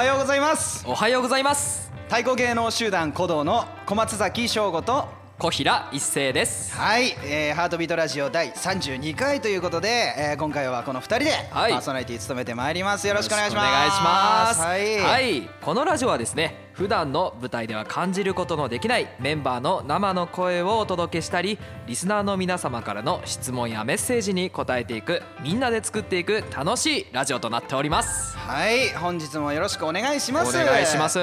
はようございます。おはようございます。太鼓芸能集団鼓動の小松崎翔吾と小平一生です。はい、えー、ハートビートラジオ第32回ということで、えー、今回はこの2人でパはい。ーソナリティ務めてまいります。よろしくお願いします。よろくお願いします。はい、はい、このラジオはですね普段の舞台では感じることのできないメンバーの生の声をお届けしたりリスナーの皆様からの質問やメッセージに答えていくみんなで作っていく楽しいラジオとなっております。はい、本日もよろしくお願いします。お願いします。い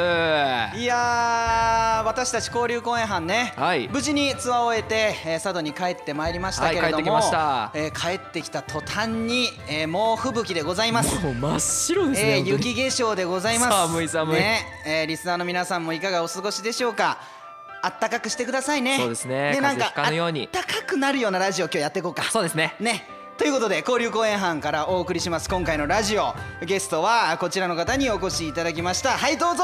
やー私たち交流公演班ね、はい。無事にツアーを終えて、えー佐渡に帰ってまいりましたけれども、はい帰ってきました。えー帰ってきた途端に、えー猛吹雪でございます。もう真っ白ですね、えー雪化粧でございます。寒い寒い。ね。えーリスナーの皆さんもいかがお過ごしでしょうか？あったかくしてくださいね。そうですね。でなんかあったかくなるようなラジオ今日やっていこうか。そうですね。ね。ということで交流公演班からお送りします。今回のラジオ。ゲストはこちらの方にお越しいただきました。はいどうぞ。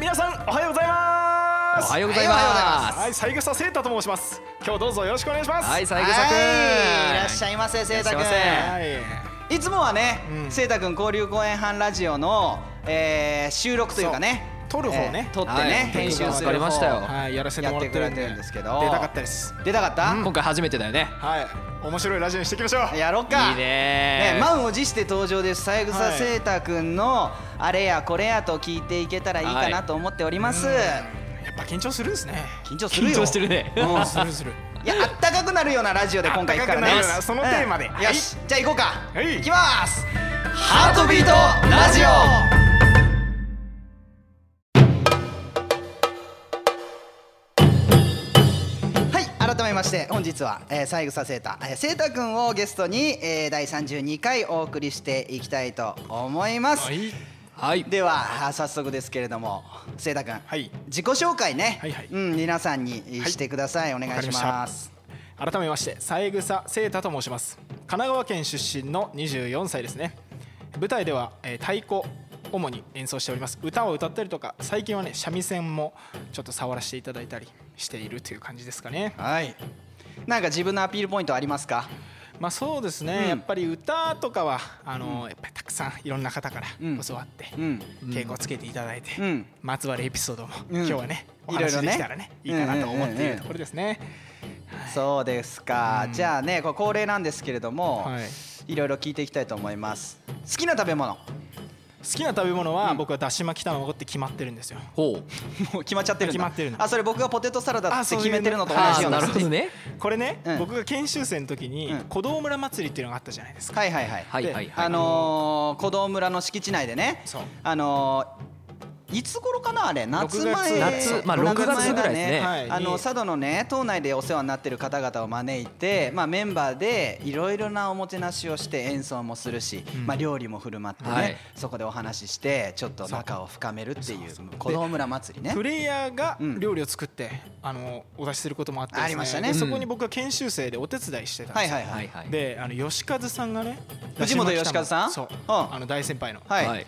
皆さんおはようございます。おはようございます。はい、三枝聖太と申します。今日どうぞよろしくお願いします。はい三枝くん。はいいらっしゃいませせいたくん。いつもはねうん。せいたくん交流公演班ラジオの、えー収録というかね撮る方ね。えー撮ってね、はい。編集するわかりましたよ。方はい、やらせてもらってるんでやってくれてるんです。けど出たかった？です出たかった、今回初めてだよね。はい。面白いラジオにしていきましょう。やろうか。いいね。ね、満を持して登場です。三枝はい聖太くんのあれやこれやと聞いていけたらいいかなと思っております、やっぱ緊張するんですね。緊張するよ。緊張してるね。うん。するする。いやあったかくなるようなラジオで今回行くからねあったかくなる。ようなそのテーマで。よし。じゃあ行こうか、はい。行きます。ハートビートラジオ改めまして本日は、えー、三枝聖太えー聖太くんをゲストに、えー、第32回お送りしていきたいと思います、はい。はい。ではあ早速ですけれども聖太くん、はい。自己紹介ね、はいはい。うん、皆さんにしてください、お願いしまます改めまして三枝聖太と申します。神奈川県出身の24歳ですね。舞台では、えー太鼓主に演奏しております。歌を歌ったりとか最近はね三味線もちょっと触らせていただいたりしているという感じですかね。はい。なんか自分のアピールポイントありますか？まあそうですね、うん。やっぱり歌とかはあの、やっぱりたくさんいろんな方からうん。教わって、うん。稽古をつけていただいて、うん。まつわるエピソードも、うん。今日はねおいろいろね。話できたらねいいかなと思っているところですね、そうですか、うん。じゃあねこれ恒例なんですけれども、はい。い、ろいろ聞いていきたいと思います。好きな食べ物好きな食べ物は、うん。僕はだし巻き卵って決まってるんですよ。ほう。もう決まっちゃってるんだ。決まってるの。あそれ僕がポテトサラダって決めてるのと同じようななるほどね。これね、うん。僕が研修生の時に、うん。鼓動村祭りっていうのがあったじゃないですか、はいはいはい、はいはいはい。あのー、鼓動村の敷地内でね。そう。あのーいつ頃かなあれ？夏前。6月夏。まあ夏6月ぐらいですね。はい。あのに佐渡のね島内でお世話になってる方々を招いて、まあ、メンバーでいろいろなおもてなしをして演奏もするし、うん。まあ、料理も振る舞ってね、はい。そこでお話ししてちょっと仲を深めるっていう鼓動村祭りね。プレイヤーがうん。料理を作って、あのお出しすることもあってありましたね。でそこに僕は研修生でお手伝いしてたんですよ、はいはいはい。であの吉和さんがね藤本吉和さん？そう、うん。あの大先輩の。はい、はい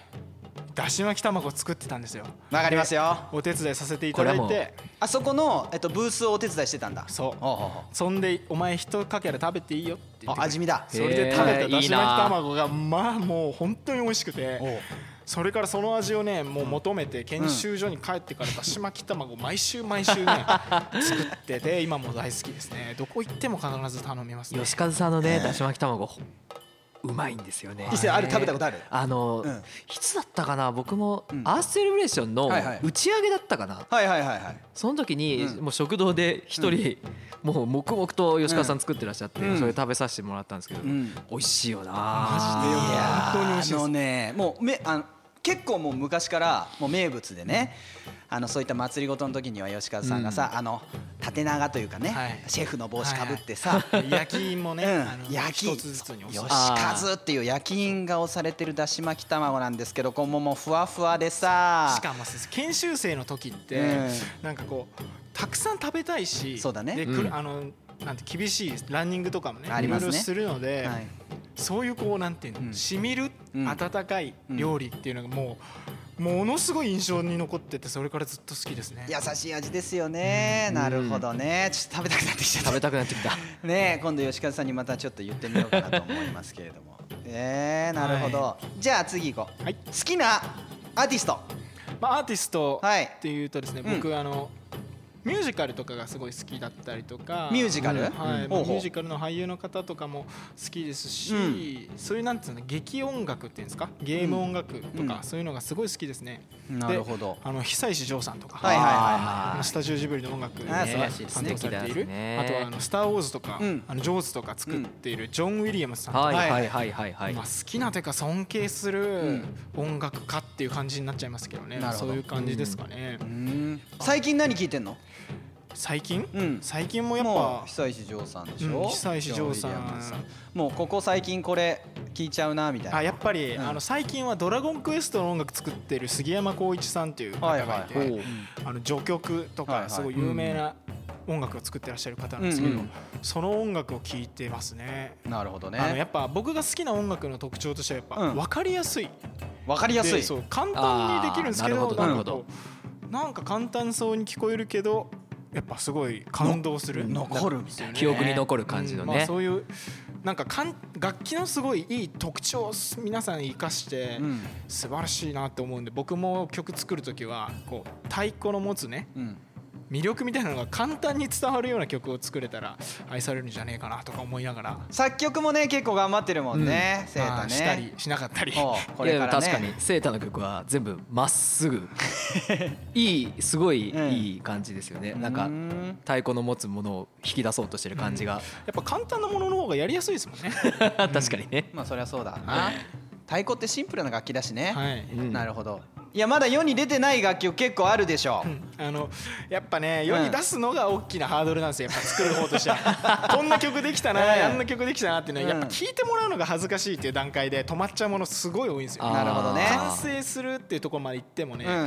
だし巻き卵を作ってたんですよ。わかりますよ。でお手伝いさせていただいて。あそこの、えっと、ブースをお手伝いしてたんだ。そう。おうおうおう。そんでお前一かけら食べていいよって味見だ。それで食べただし巻き卵がまあもう本当に美味しくて。それからその味をねもう求めて研修所に帰ってからだし巻き卵を毎週毎週ね 作ってて今も大好きですね。どこ行っても必ず頼みますね。吉和さんのねだし巻き卵うまいんですよね。伊勢あれ食べたことある？あの、うん。いつだったかな？僕もうん。アースセレブレーションの打ち上げだったかな、はいはいはいはい。その時に、うん。もう食堂で一人、もう黙々と吉川さん作ってらっしゃって、うん。それ食べさせてもらったんですけど、うん。美味しいよな。マジで本当に美味しいです。あのねもうめあの結構もう昔からもう名物でねあのそういった祭りごとの時には吉和さんがさ、あの縦長というかね、はい。シェフの帽子かぶってさ、焼きもね、うん。焼き一つずつに吉和っていう焼き印が押されてるだし巻き卵なんですけどこうもうもうふわふわでさ。しかも研修生の時って、うん。なんかこうたくさん食べたいしそうだね。で、あのなんて厳しいランニングとかもねありますね。いろいろするので、はいそういうこうなんていうの、うん。しみるうん。温かい料理っていうのがもうものすごい印象に残っててそれからずっと好きですね。優しい味ですよね、なるほどね。ちょっと食べたくなってきちゃった。食べたくなってきた。ねえ今度吉和さんにまたちょっと言ってみようかなと思いますけれども。えー、なるほど、じゃあ次行こう、はい。好きなアーティスト。まあ、アーティストはいっていうとですね、うん。僕あのミュージカルとかがすごい好きだったりとか。ミュージカル？はい。ミュージカルの俳優の方とかも好きですし、うん。そういうなんていうの劇音楽っていうんですか？ゲーム音楽とか、うん。そういうのがすごい好きですね。なるほど。であの久石譲さんとか、はいはいはいスタジオジブリの音楽を担ね。当されている、あとはあのスター・ウォーズとか、うん。あのジョーズとか作っているジョン・ウィリアムスさんとか、はいはいはいはいはいまあ、好きなというか尊敬する音楽家っていう感じになっちゃいますけどね、そういう感じですかね、うん。最近何聞いてんの？最近、うん。最近もやっもぱう久石譲さんでしょ、うん。久石譲さん。もうここ最近これ聞いちゃうなみたいな。あやっぱり、うん。あの最近は「ドラゴンクエスト」の音楽作ってる杉山浩一さんっていう方がいて、はいはい。はいあの序曲とかすごい有名な音楽を作ってらっしゃる方なんですけど、うんうんその音楽を聴いてますね。なるほどね。あのやっぱ僕が好きな音楽の特徴としてはやっぱうん。分かりやすい、わかりやすい。でそう簡単にできるんですけどなるほど。なんか簡単そうに聞こえるけどやっぱすごい感動する。の残るみたいな記憶に残る感じのうんまあ、ねそういうなんかかん楽器のすごいいい特徴を皆さん生かしてうん。素晴らしいなって思うんで僕も曲作る時はこう太鼓の持つねうん魅力みたいなのが簡単に伝わるような曲を作れたら愛されるんじゃねえかなとか思いながら、作曲もね結構頑張ってるもんね、セータまあしたねりしなかったり。こいやれからね。確かにセータの曲は全部まっすぐ。いいすごいうん。いい感じですよね、なんかうん太鼓の持つものを引き出そうとしてる感じが、やっぱ簡単なものの方がやりやすいですもんね。確かにね、まあそりゃそうだな。太鼓ってシンプルな楽器だしね、はい。うん。なるほどいやまだ世に出てない楽曲結構あるでしょう。ん。あのやっぱね世に出すのが大きなハードルなんですよやっぱ作る方としては。こんな曲できたな、うんあんな曲できたなっていうのはうん。やっぱ聞いてもらうのが恥ずかしいっていう段階で止まっちゃうものすごい多いんですよ。なるほどね。完成するっていうところまで行ってもね、うん。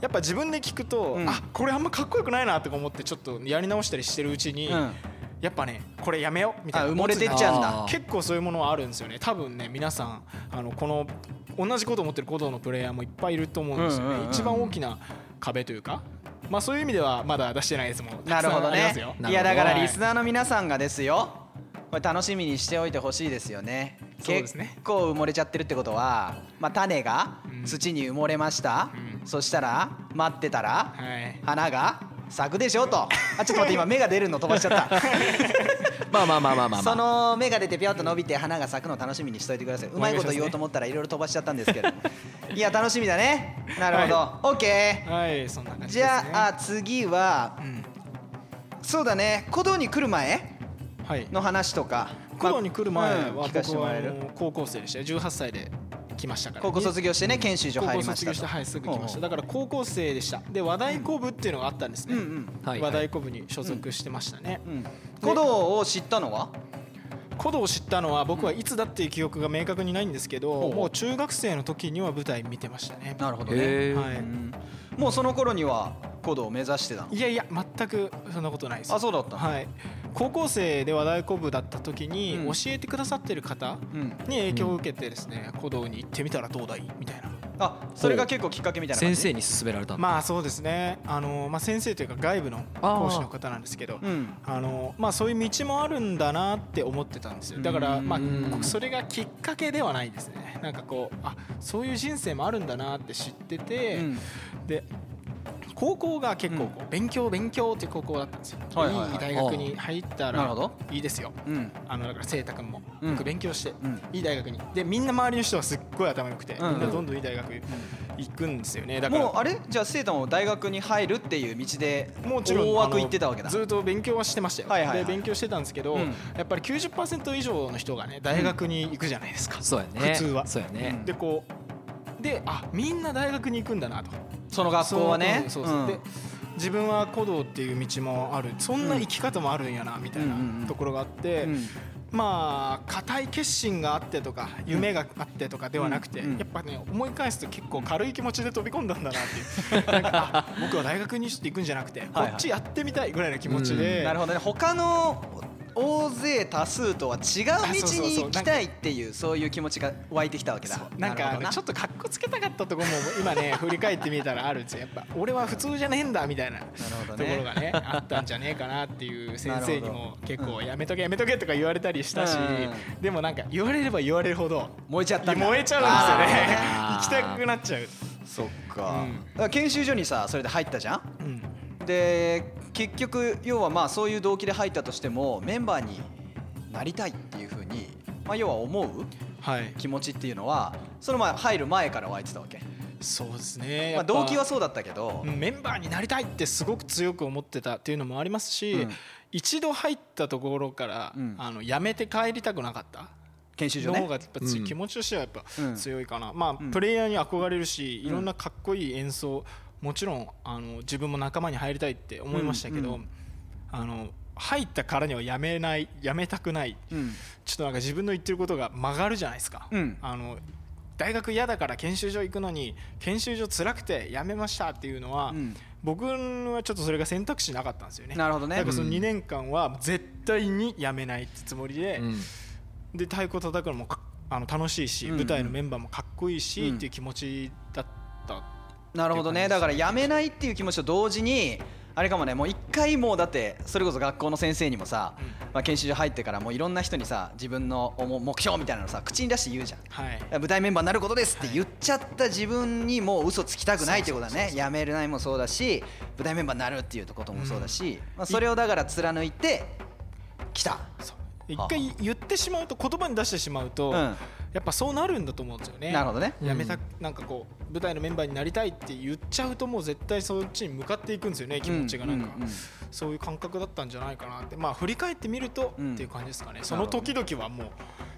やっぱ自分で聞くと、うん。あこれあんまかっこよくないなとか思ってちょっとやり直したりしてるうちに、うんやっぱねこれやめようみたいな。あ埋もれてっちゃうんだ。結構そういうものはあるんですよね。多分ね皆さんあのこの同じことを思ってる鼓動のプレイヤーもいっぱいいると思うんですよね、うんうんうん一番大きな壁というか。まあそういう意味ではまだ出してないですもん。なるほどね。いやだからはいリスナーの皆さんがですよ。これ楽しみにしておいてほしいですよね。そうですね。結構埋もれちゃってるってことは、まあ、種がうん。土に埋もれました、うん。そしたら待ってたらはい。花が咲くでしょと。あちょっと待って今芽が出るの飛ばしちゃった。まあまあまあまあまあ、まそあ、の芽が出てぴょっと伸びて花が咲くの楽しみにしといてください。うまいこと言おうと思ったらいろいろ飛ばしちゃったんですけど。いや楽しみだね。なるほど、オッケーはいそんな感じですじねゃあ次はうん。そうだね。鼓動に来る前はい。の話とか。鼓動に来る前はうん聞かせて僕はあもらえる。の高校生でした18歳で来ましたから高校卒業してね研修所高入りましたと。校卒業してはいすぐ来ました。だから高校生でした。で和太鼓部っていうのがあったんですね、うんうん。はい和太鼓部に所属してましたね、うん鼓動を知ったのは？鼓動を知ったのは僕はいつだっていう記憶が明確にないん。ですけど、ほう。もう中学生の時には舞台見てましたねなるほどへねー。はい。うんもうその頃には鼓動を目指してたの？いやいや全くそんなことないです。あそうだったの？はい。高校生で和太鼓部だった時にうん。教えてくださってる方うんに影響を受けてですね鼓動に行ってみたらどうだい？みたいなあそれが結構きっかけみたいな感じ？先生に勧められたまあそうですね。あの、まあ、先生というか外部の講師の方なんですけどうん。あのまあ、そういう道もあるんだなって思ってたんですよ。だから、まあうん、それがきっかけではないですね。なんかこうあそういう人生もあるんだなって知ってて、うん。で高校が結構勉強勉強って高校だったんですよ、はいはいはい。いい大学に入ったらいいですよ。うん。あのだから晴太君も。うん。よく勉強して、うん。いい大学に。でみんな周りの人はすっごい頭良くて、うん。みんなどんどんいい大学行くんですよね。だからもうあれ？じゃあ生徒も大学に入るっていう道でもちろん大枠行ってたわけだ。ずっと勉強はしてましたよ、はいはいはい。で勉強してたんですけど、うん。やっぱり90%以上の人がね大学に行くじゃないですか、そうやね。普通は。そうやね、でこうであみんな大学に行くんだなと。その学校はね。そうそうそう。うん。で自分は古道っていう道もある。そんな生き方もあるんやなみたいなうんうんうん。ところがあって、うん。まあ固い決心があってとか夢があってとかではなくて、うんうん。やっぱね思い返すと結構軽い気持ちで飛び込んだんだなっていう。僕は大学に行くんじゃなくて、はいこっちやってみたいぐらいの気持ちで、なるほどね。他の大勢多数とは違う道に行きたいっていうそういう気持ちが湧いてきたわけだ。なんかちょっとかっこつけたかったところも今ね振り返ってみたらあるんですよ。やっぱ俺は普通じゃねえんだみたいなとね。ころがねあったんじゃねえかなっていう先生にも結構やめとけやめとけとか言われたりしたしうん。でもなんか言われれば言われるほど燃えちゃった燃えちゃうんですよね。行きたくなっちゃう。そっか,、研修所にさそれで入ったじゃん？うんで結局要はまあそういう動機で入ったとしてもメンバーになりたいっていうふうに、まあ、要は思うはい。気持ちっていうのはその前入る前から湧いてたわけ、そうですね。まあ、動機はそうだったけど、うんメンバーになりたいってすごく強く思ってたっていうのもありますし、うん。一度入ったところから、うん。あの辞めて帰りたくなかった研修所ね。の方がやっぱつうん。気持ちとしてはやっぱうん。強いかな、まあうん。プレイヤーに憧れるし、うん。いろんなかっこいい演奏もちろんあの自分も仲間に入りたいって思いましたけど、うんうんあの入ったからにはやめないやめたくない。うん。ちょっとなんか自分の言ってることが曲がるじゃないですか、うん。あの大学嫌だから研修所行くのに研修所辛くて辞めましたっていうのは、うん。僕はちょっとそれが選択肢なかったんですよね。なるほどね。だからそのうん。2年間は絶対に辞めないってつもりで、うん。で太鼓叩くのもかあの楽しいし、うんうん。舞台のメンバーもかっこいいし、うんっていう気持ちだったなるほどね。だからやめないっていう気持ちと同時にあれかもねもう一回もうだってそれこそ学校の先生にもさ、うん。まあ、研修所入ってからもういろんな人にさ自分の目標みたいなのさ口に出して言うじゃん。はい。舞台メンバーになることですって言っちゃった自分にもう嘘つきたくないってことだね。やめれないもそうだし舞台メンバーになるっていうこともそうだし、まあ、それをだから貫いてきた。一回言ってしまうと言葉に出してしまうと、うんやっぱそうなるんだと思うんですよね。なるほどね。やめたなんかこう舞台のメンバーになりたいって言っちゃうともう絶対そっちに向かっていくんですよね気持ちがなんか、うんうん。うんそういう感覚だったんじゃないかなって。まあ振り返ってみると、うんっていう感じですかね。その時々はもう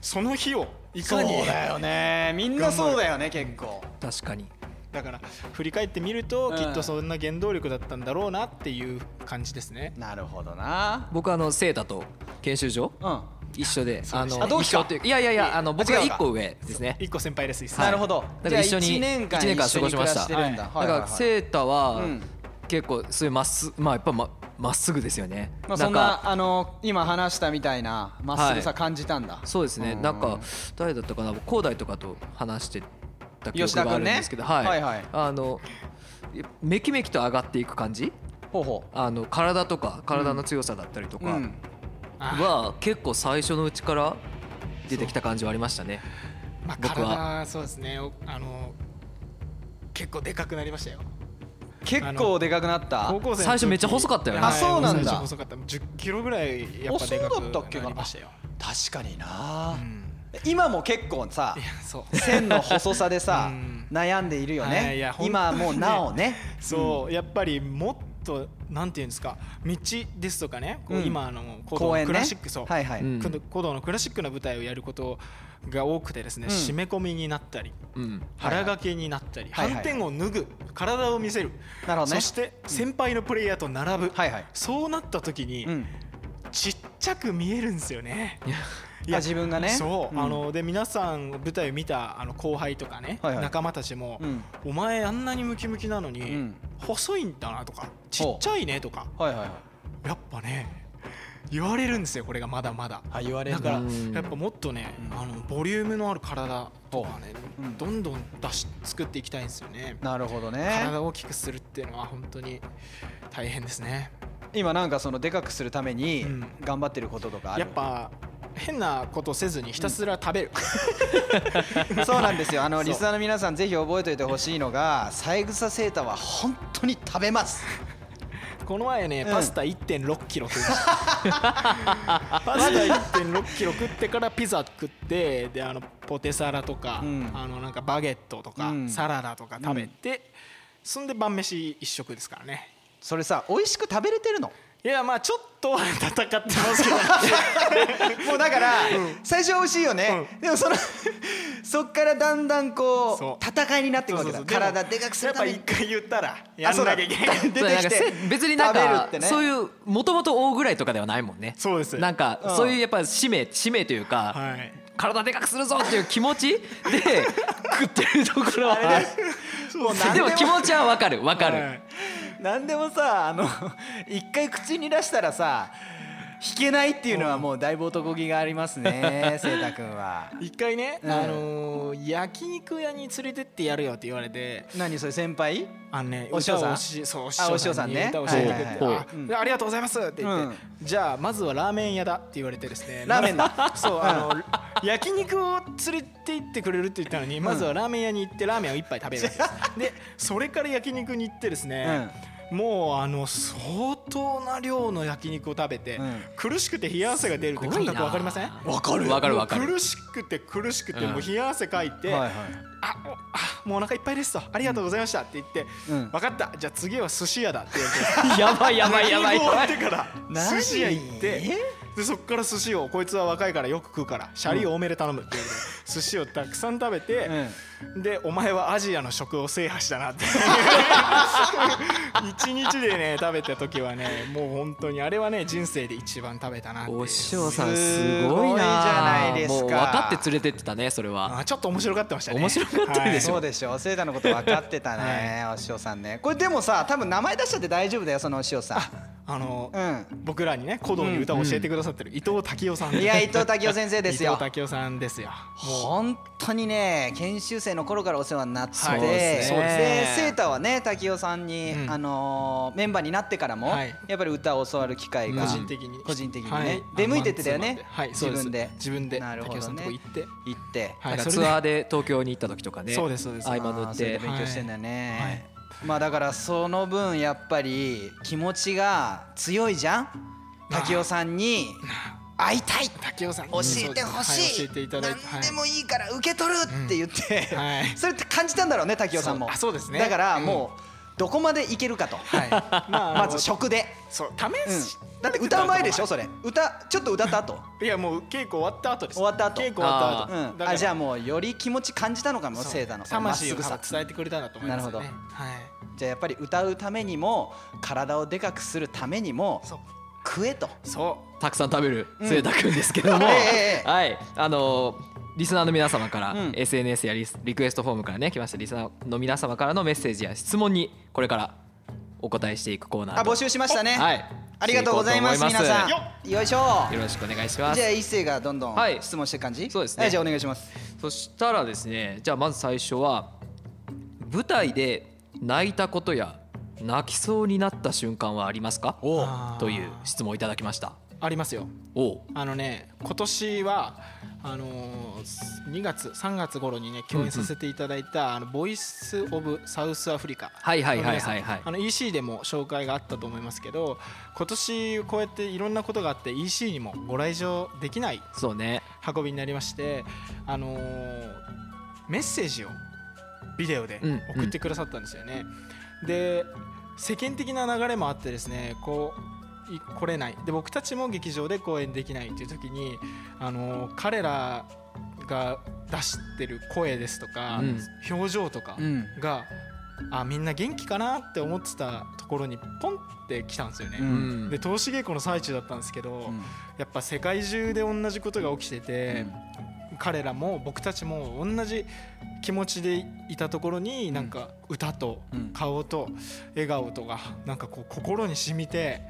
その日をいかに。そうだよね。みんなそうだよね結構。確かに。だから振り返ってみると、うんきっとそんな原動力だったんだろうなっていう感じですね。なるほどな。僕あのセータと研修所？うん一緒であのあ同期か一緒っていういやいやいやあの僕が一個上ですね。一個先輩です一なるほど。だから一緒に一年間過ごしました。だ。ははいはいはい。だからセータはうん。結構そういうまっすまあやっぱままっすぐですよね。まあ、そんなあの今話したみたいなまっすぐさ感じたんだ、そうですね。うん。なんか誰だったかな。広大とかと話してた記憶があるんですけど、はい、はいはい。あのめきめきと上がっていく感じ？ほうほあの体とか体の強さだったりとう、うかん、あは結構最初のうちから出てきた感じはありましたね。まあ、僕は。体そうですね。おあの結構でかくなりましたよ。結構でかくなった？高校生最初めっちゃ細かったよね。あそうなんだ。最初細かった。10キロぐらいやっぱでかくかなりましたよ、確かにな、うん。今も結構さ線の細さでさ うん。悩んでいるよはいいねやほん今もうなおね。そう、やっぱりもっとなんていうんですか道ですとかねこううん。今あの古道公園クラシック、そう、はいはい、うん。古道のクラシックな舞台をやることが多くてですね、うん。締め込みになったり腹掛けになったり、はいはい。反転を脱ぐ体を見せる、なるほどね。そして先輩のプレイヤーと並ぶ、はいはい。そうなった時に、うん。ちっちゃく見えるんですよね。いあ自分がね。そう、うん。あので皆さん舞台を見たあの後輩とかね、はいはい。仲間たちも、うん。お前あんなにムキムキなのに、うん細いんだなとかちっちゃいねとかはいはいはい。やっぱね言われるんですよこれがまだまだ。あ言われるだ。からうん。やっぱもっとね、うん。あのボリュームのある体とかね、う。んどんどん出し作っていきたいんですよね。なるほどね。体を大きくするっていうのは本当に大変ですね。今なんかそのでかくするためにうん。頑張ってることとかある？やっぱ変なことせずにひたすら食べる、そうなんですよ。あのリスナーの皆さんぜひ覚えておいてほしいのが三枝セータは本当に食べます。この前ね、うん。パスタ1 6キロ食いましたパスタ1 6キロ食ってからピザ食ってであのポテサラとか、うん。あのなんかバゲットとか、うん。サラダとか食べて、そんで晩飯一食ですからね。それさ美味しく食べれてるの？いやまあちょっとは戦ってますけどもうだから、最初は美味しいよね、でもその そっからだんだんこそう。う戦いになっていくわけだ。そうそうそう。体でかくするために。やっぱ一回言ったらやあそうだんなきゃいけない。出てきて別になんかね。そういうもともと大ぐらいとかではないもんね。そうです。なんかうん。そういうやっぱ使命使命というかはい。体でかくするぞっていう気持ちで 食ってるところは。でも。気持ちはわかるわかる、はい何でもさあの 一回口に出したらさ弾けないっていうのはもうだいぶ男気がありますね 聖太君は。一回ね、うん。あのー焼肉屋に連れてってやるよって言われて何それ先輩？あのねお師匠さん？そうお師あお匠さんね。歌を教えてくれて、はいはいはい。あうん。でありがとうございますって言って、うん。じゃあまずはラーメン屋だって言われてですねラーメンだ。そうあの焼肉を連れて行ってくれるって言ったのに、まずはラーメン屋に行ってラーメンを一杯食べるです。でそれから焼肉に行ってですね、もうあの相当な量の焼肉を食べて、うん。苦しくて冷や汗が出るって感覚わかりません？わかる。わかるわかる。苦しくて苦しくてうん。もう冷や汗かいて、はいはい。あおあもうお腹いっぱいですと。ありがとうございましたって言って、うん。分かった。じゃあ次は寿司屋だって言われて。やばいやばいやばい。終わやばいってから何？寿司屋行ってでそっから寿司をこいつは若いからよく食うからシャリ多めで頼むって言われて、寿司をたくさん食べて、でお前はアジアの食を制覇したなって。一日でね食べた時はねもう本当にあれはね人生で一番食べたなお師匠さんすすごいな。ごいじゃないですか。もう分かって連れてってたねそれは。あちょっと面白がってましたね。面白かったでしょそうでしょ聖太のこと分かってたねお師匠さんね。これでもさ多分名前出しちゃって大丈夫だよそのお師匠さあの、んうん。僕らにね古道に歌を教えてくださってる伊藤滝夫さんいや伊藤滝夫先生ですよ。伊藤滝夫さんですよ。も本当にね研修生の頃からお世話になって、はい。そうですね。でセータはね滝尾さんに、うんあのーメンバーになってからも、はい。やっぱり歌を教わる機会が個人的に。個人的にね、はい。出向いてってたよね、はい自分で。自分でなるほど滝夫さんのとこね行って。行って、はい。ツアーで東京に行った時とかねそうですそうです。合間塗って。勉強してんだよね、はい。まあだからその分やっぱり気持ちが強いじゃん？滝尾さんに会いたい。滝夫さん。に教えてほしい、はい教えていただいて何でもいいから受け取るって言って、それって感じたんだろうね滝尾さんも。そうあそうですね。だからうん。もうどこまでいけるかと、はい。まあまず食で、そううん。試し、だって歌う前でしょそれ。歌ちょっと歌った後。いやもう稽古終わった後です。終わった後。稽古終わった後。あじゃあもうより気持ち感じたのかもそう。聖太の魂をすぐさ。伝えてくれたんだと思いますよね。なるはい。じゃあやっぱり歌うためにも体をでかくするためにもそう食えと。そたくさん食べる末太くんですけども、はい。あのリスナーの皆様から、うん。SNS やリスリクエストフォームからね来ましたリスナーの皆様からのメッセージや質問にこれからお答えしていくコーナーとあ募集しましたね、はい。ありがとうございます皆さまん。よいしょ。すよろしくお願いします。じゃあ一斉がどんどんはい。質問していく感じ、そうですね。はいじゃあお願いします。そしたらですねじゃあまず最初は舞台で泣いたことや泣きそうになった瞬間はありますか？という質問をいただきました。ありますよ。あのね今年はあのー、2月3月頃にね共演させていただいた、あのボイス・オブ・サウスアフリカ。はいはいはいはい。はいあの EC でも紹介があったと思いますけど今年こうやっていろんなことがあって EC にもご来場できないそうね。運びになりまして、あのーメッセージをビデオでうん。送ってくださったんですよね。で世間的な流れもあってですねこうい来れない。で僕たちも劇場で公演できないっていう時に、あのー彼らが出してる声ですとか、うん。表情とかうん。が、あみんな元気かなって思ってたところにポンって来たんですよね。ううん。んで投資稽古の最中だったんですけど、うん。やっぱ世界中で同じことが起きてて、彼らも僕たちも同じ気持ちでいたところになんか歌とうん。顔と笑顔とがなんかこう心に染みて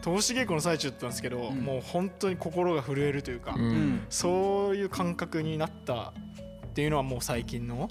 投資稽古の最中だったんですけど、ん。もう本当に心が震えるというか、ううんん。そういう感覚になったっていうのはもう最近の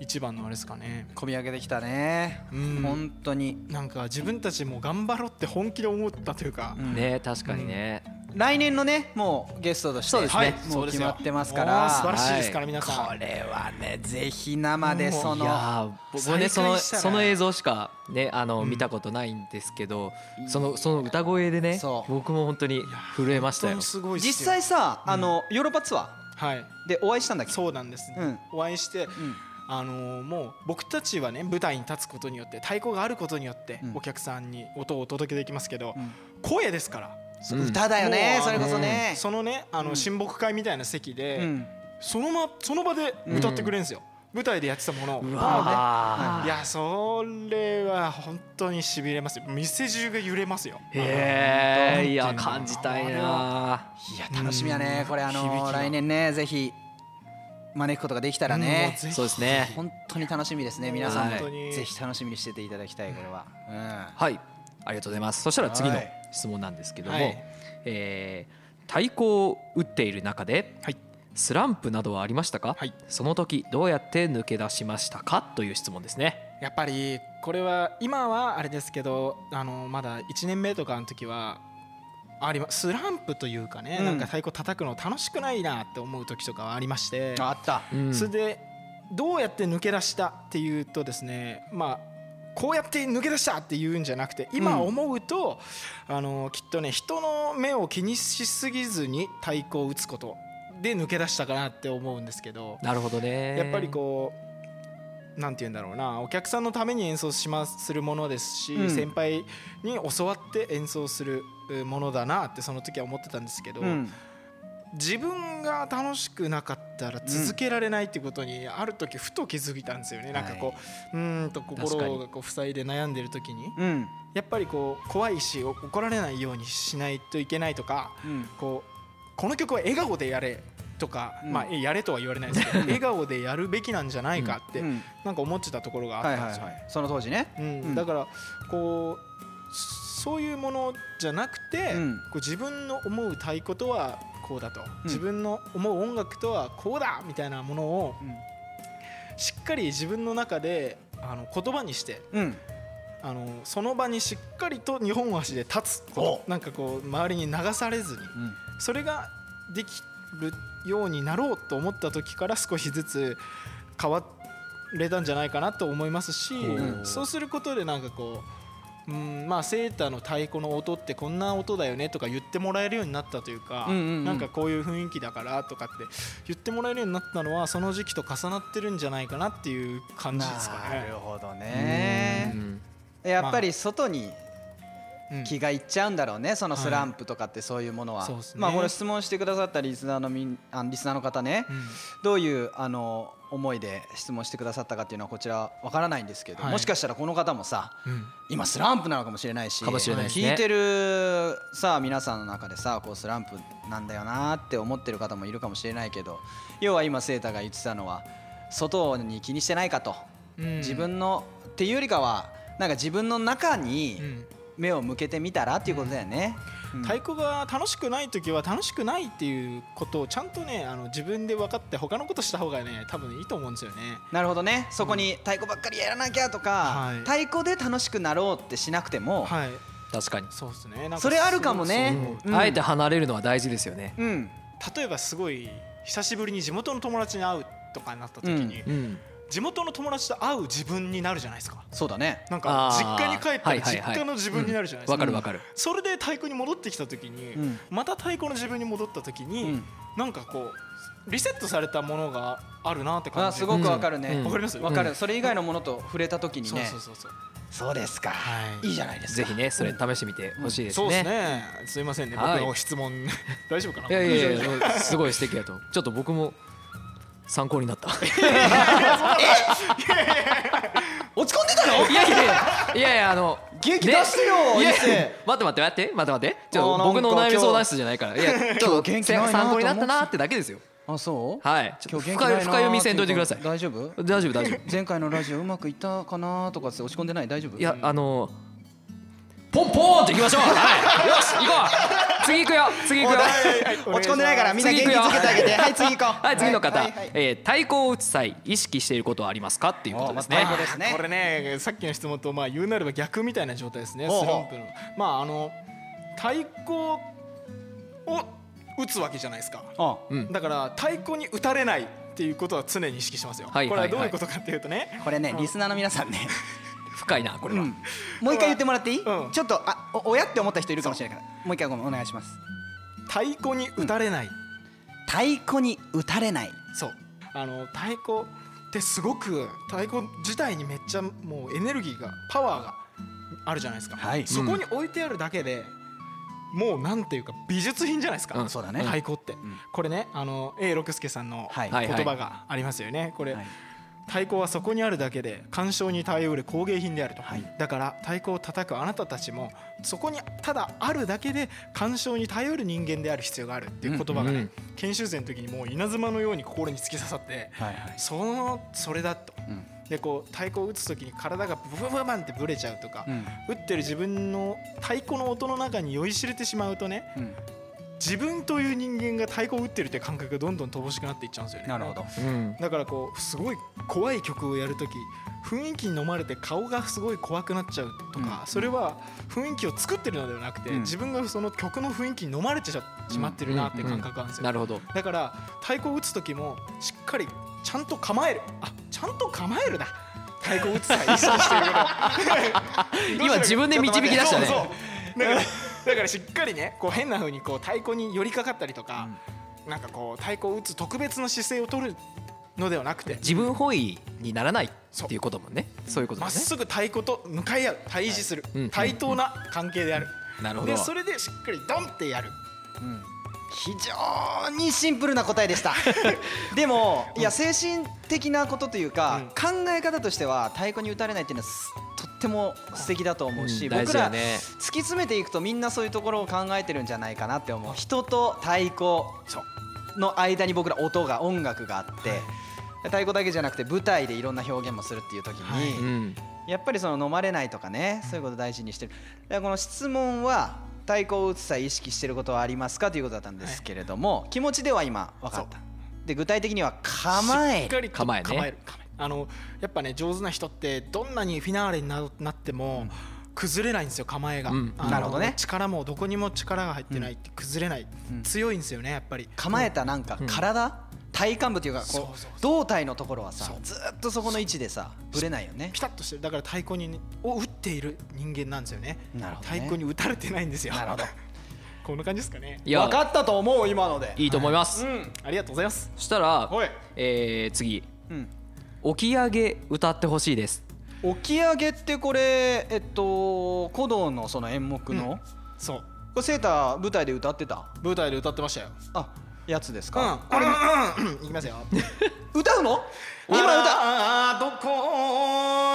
一番のあれですかね。込み上げてきたね。うん。本当に。なんか自分たちも頑張ろうって本気で思ったというか、うん。ね確かにね、来年のねもうゲストとしてそうですね。はいもう決まってますから。素晴らしいですから、はい皆さん。これはねぜひ生でそのいやー僕はねそのその映像しかねあの、うん。見たことないんですけどそのその歌声でね僕も本当に震えましたよ。実際さあのヨーロッパツアはい。ーでお会いしたんだっけ？そうなんです、うん。お会いして、うん。あのーもう僕たちはね舞台に立つことによって太鼓があることによってうん。お客さんに音をお届けできますけど、うん。声ですから、うん歌だよねそれこそね。そのねあのうん。親睦会みたいな席で、うん。その,、ま、その場で歌ってくれるんですよ、舞台でやってたものを。うわー。いやそれは本当にしびれますよ。店中が揺れますよ。へえいや感じたいな。いや楽しみやねうん。これあの来年ねぜひ招くことができたらもねそうですね。本当に楽しみですね皆さんぜひ楽しみにしてていただきたいこれは。うん。はい。ありがとうございます。そしたら次の。はい質問なんですけども、はい。えー太鼓を打っている中で、はい。スランプなどはありましたか、はい。その時どうやって抜け出しましたか？という質問ですね。やっぱりこれは今はあれですけどあのまだ1年目とかの時はありまスランプというかね、うん。なんか太鼓叩くの楽しくないなって思う時とかはありまして。あった。うん。それでどうやって抜け出したっていうとですねまあこうやって抜け出したっていうんじゃなくて今思うと、あのきっとね人の目を気にしすぎずに太鼓を打つことで抜け出したかなって思うんですけどなるほどね。やっぱりこうなんて言うんだろうなお客さんのために演奏しますするものですし、うん。先輩に教わって演奏するうものだなってその時は思ってたんですけど、うん自分が楽しくなかったら続けられないっていうことにある時ふと気づいたんですよね、なんかこううーんと心がこう塞いで悩んでる時にうん。やっぱりこう怖いしお怒られないようにしないといけないとかうん。こうこの曲は笑顔でやれとか、うん。まあえやれとは言われないですけど笑顔でやるべきなんじゃないかってうん。なんか思ってたところがあはいったんですよ。はいはいその当時ね。うん。うん。だからこうそういうものじゃなくて、うん。こう自分の思う太鼓とはこうだと、ん。自分の思う音楽とはこうだみたいなものをしっかり自分の中であの言葉にしてうん。あのその場にしっかりと二本足で立つこと。なんかこう周りに流されずに。うん。それができるようになろうと思った時から少しずつ変われたんじゃないかなと思いますし、う。んそうすることでなんかこう、うん、まあセーターの太鼓の音ってこんな音だよねとか言ってもらえるようになったというか、うんうんうん。なんかこういう雰囲気だからとかって言ってもらえるようになったのはその時期と重なってるんじゃないかなっていう感じですかなねる。ほどうねん。やっぱり外にうん気がいっちゃうんだろうねそのスランプとかってそういうものは、そうっすね。まあこれ質問してくださったリスナーのみんあリスナーの方ね、どういうあの思いで質問してくださったかっていうのはこちらわからないんですけど、はい。もしかしたらこの方もさうん。うん今スランプなのかもしれないしかもしれないですね。聞いてるさあ皆さんの中でさこうスランプなんだよなって思ってる方もいるかもしれないけど要は今セータが言ってたのは外に気にしてないかと、うん。自分のっていうよりかはなんか自分の中にうん目を向けてみたらっていうことだよね。うん。太鼓が楽しくない時は楽しくないっていうことをちゃんとねあの自分で分かって他のことした方がね多分いいと思うんですよね。なるほどね。そこに太鼓ばっかりやらなきゃとか、はい。太鼓で楽しくなろうってしなくても、はい。確かに、そうですね。なんかそれあるかもね。そうん。あえて離れるのは大事ですよね。うん。例えばすごい久しぶりに地元の友達に会うとかになった時に、うん地元の友達と会う自分になるじゃないですか。そうだね。なんか実家に帰ったら実家の自分になるじゃないですか、わかるわかる。それで太鼓に戻ってきた時に、うん。また太鼓の自分に戻った時に、うん。なんかこうリセットされたものがあるなって感じ。あすごくわかるね。うん。わかります？わかる。それ以外のものと触れた時にそうねそうそうそう。そうですか。はい。いいじゃないですか。ぜひねそれ試してみてほしいですそうですね。ねすいませんね。はい僕の質問。大丈夫かな？いやいやいやすごい素敵だと。ちょっと僕も参考になった。落ち込んでたの？いやいやいや。いやあの元気出してよね。いや待って待って待って。待って待って。ちょあー僕のお悩み相談室じゃないから。いやちょっと参考になったなってだけですよ。あそう？はい。ちょっと深読みせんといてください。大丈夫？大丈夫大丈夫。前回のラジオうまくいったかなとかって落ち込んでない？大丈夫？いやあのポンポンっていきましょう。はい。よし行こう。次行くよ。次行くよ。落ち込んでないからみんな元気づけてあげて。はい 次行こう。はい次の方、はいはいえー太鼓を打つ際意識していることはありますかっていうことですね。おまあね。これねさっきの質問とまあ言うなれば逆みたいな状態ですね。スランプの。まああの太鼓を打つわけじゃないですか。あうん。だから太鼓に打たれないっていうことは常に意識してますよ、はいこれははいはいどういうことかっていうとね、これねリスナーの皆さんね深いなこれは、うん。もう一回言ってもらっていい？うん。ちょっとあお親って思った人いるかもしれないから。もう一回ごめんお願いします。太鼓に打たれない、太鼓に打たれない。そう。あの太鼓ってすごく太鼓自体にめっちゃもうエネルギーがパワーがあるじゃないですか、はい。そこに置いてあるだけで、もうなんていうか美術品じゃないですか、うん。そうだね。太鼓って、これねあの A 六輔さんのはい。言葉がありますよね、これ、はい太鼓はそこにあるだけで鑑賞に耐えうる工芸品であると、はい。だから太鼓を叩くあなたたちもそこにただあるだけで鑑賞に頼る人間である必要があるっていう言葉がね、うん。うん研修生の時にもう稲妻のように心に突き刺さって、はいはい。そのそれだと、うん。でこう太鼓を打つ時に体がブブブバンってブレちゃうとか、うん打ってる自分の太鼓の音の中に酔いしれてしまうとねうん自分という人間が太鼓を打ってるって感覚がどんどん乏しくなっていっちゃうんですよね。なるほど。うん。だからこうすごい怖い曲をやるとき雰囲気に飲まれて顔がすごい怖くなっちゃうとか、うん。それは雰囲気を作ってるのではなくて、うん。自分がその曲の雰囲気に飲まれてしまってるなっていう感覚があるんですよ、なるほど。だから太鼓を打つ時もしっかりちゃんと構える。あちゃんと構えるだ。太鼓を打つ際意識して 今自分で導き出したね。だからだからしっかりねこう変な風にこう太鼓に寄りかかったりとか、なんかこう太鼓を打つ特別な姿勢を取るのではなくて自分本位にならないっていうこともねそう。いうことだね。まっすぐ太鼓と向かい合う対峙する、うんうん対等な関係である、なるほど。でそれでしっかりドンってやる。うん。非常にシンプルな答えでした。でもいや精神的なことというか、考え方としては太鼓に打たれないっていうのはっても素敵だと思うし、うん大僕ら突き詰めていくとみんなそういうところを考えてるんじゃないかなって思う。人と太鼓の間に僕ら音が音楽があって、太鼓だけじゃなくて舞台でいろんな表現もするっていう時に、うん。やっぱりその飲まれないとかねそういうことを大事にしてる。だからこの質問は太鼓を打つ際意識してることはありますかということだったんですけれども、気持ちでは今分かった。で具体的には構える。しっかりと構えねあのやっぱね上手な人ってどんなにフィナーレにななっても、崩れないんですよ構えが、うん。なるほどね。力もどこにも力が入ってないって崩れない、うん。強いんですよねやっぱり。構えたなんか体、体幹部というかこそうそうう。胴体のところはさずーっとそこの位置でさぶれないよね。ピタッとしてる。だから太鼓に、ね、を打っている人間なんですよね。なるほどね。太鼓に打たれてないんですよ。なるほど。こんな感じですかね。いや。分かったと思う今ので。いいと思います、うん。ありがとうございます。そしたらおい、えー次。うん起き上げ歌ってほしいです。起き上げってこれえっと古道のその演目の、うん。こそう。れセーター舞台で歌ってた？舞台で歌ってましたよ。あやつですうん。か、これうん。いきますよ。歌うの？今歌あらどこ